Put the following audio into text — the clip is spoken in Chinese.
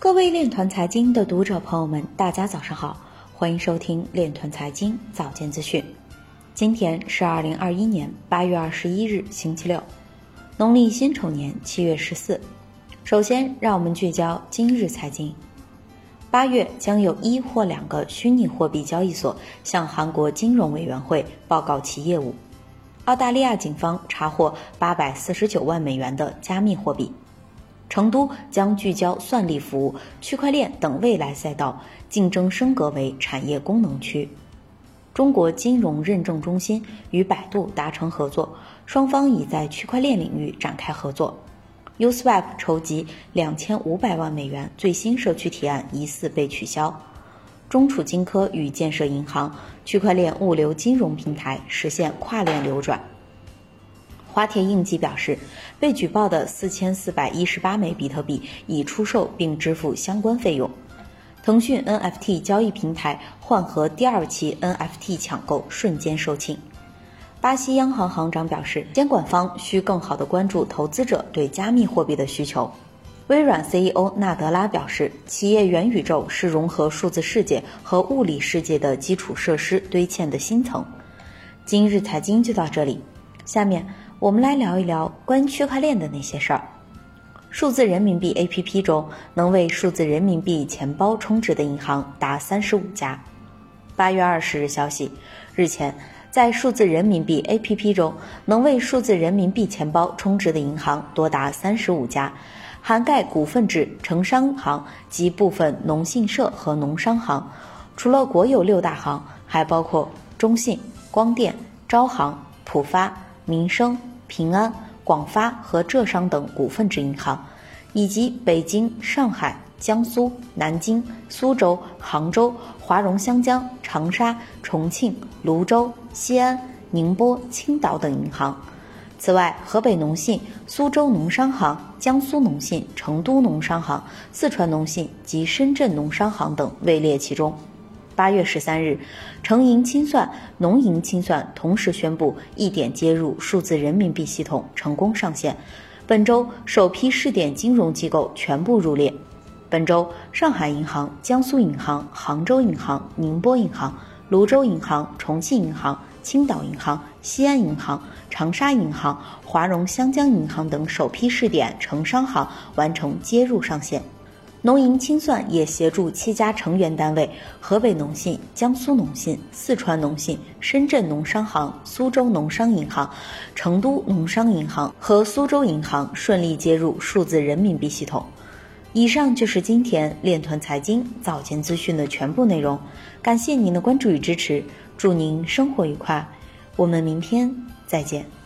各位链团财经的读者朋友们，大家早上好，欢迎收听链团财经早间资讯。今天是二零二一年八月二十一日，星期六，农历辛丑年七月十四。首先，让我们聚焦今日财经。八月将有一或两个虚拟货币交易所向韩国金融委员会报告其业务。澳大利亚警方查获八百四十九万美元的加密货币。成都将聚焦算力服务、区块链等未来赛道，竞争升格为产业功能区。中国金融认证中心与百度达成合作，双方已在区块链领域展开合作。Uswap 筹集两千五百万美元最新社区提案疑似被取消。中储金科与建设银行区块链物流金融平台实现跨链流转。花铁应急表示，被举报的四千四百一十八枚比特币已出售并支付相关费用。腾讯 NFT 交易平台换核第二期 NFT 抢购瞬间售罄。巴西央行行长表示，监管方需更好地关注投资者对加密货币的需求。微软 CEO 纳德拉表示，企业元宇宙是融合数字世界和物理世界的基础设施堆嵌的新层。今日财经就到这里，下面。我们来聊一聊关于区块链的那些事儿。数字人民币 APP 中，能为数字人民币钱包充值的银行达三十五家。八月二十日消息，日前，在数字人民币 APP 中，能为数字人民币钱包充值的银行多达三十五家，涵盖股份制城商行及部分农信社和农商行。除了国有六大行，还包括中信、光电、招行、浦发、民生。平安、广发和浙商等股份制银行，以及北京、上海、江苏、南京、苏州、杭州、华融湘江、长沙、重庆、泸州、西安、宁波、青岛等银行。此外，河北农信、苏州农商行、江苏农信、成都农商行、四川农信及深圳农商行等位列其中。八月十三日，城银清算、农银清算同时宣布一点接入数字人民币系统成功上线。本周首批试点金融机构全部入列。本周，上海银行、江苏银行、杭州银行、宁波银行、泸州银行、重庆银行、青岛银行、西安银行、长沙银行、华融湘江银行等首批试点城商行完成接入上线。农银清算也协助七家成员单位：河北农信、江苏农信、四川农信、深圳农商行、苏州农商银行、成都农商银行和苏州银行顺利接入数字人民币系统。以上就是今天链团财经早间资讯的全部内容，感谢您的关注与支持，祝您生活愉快，我们明天再见。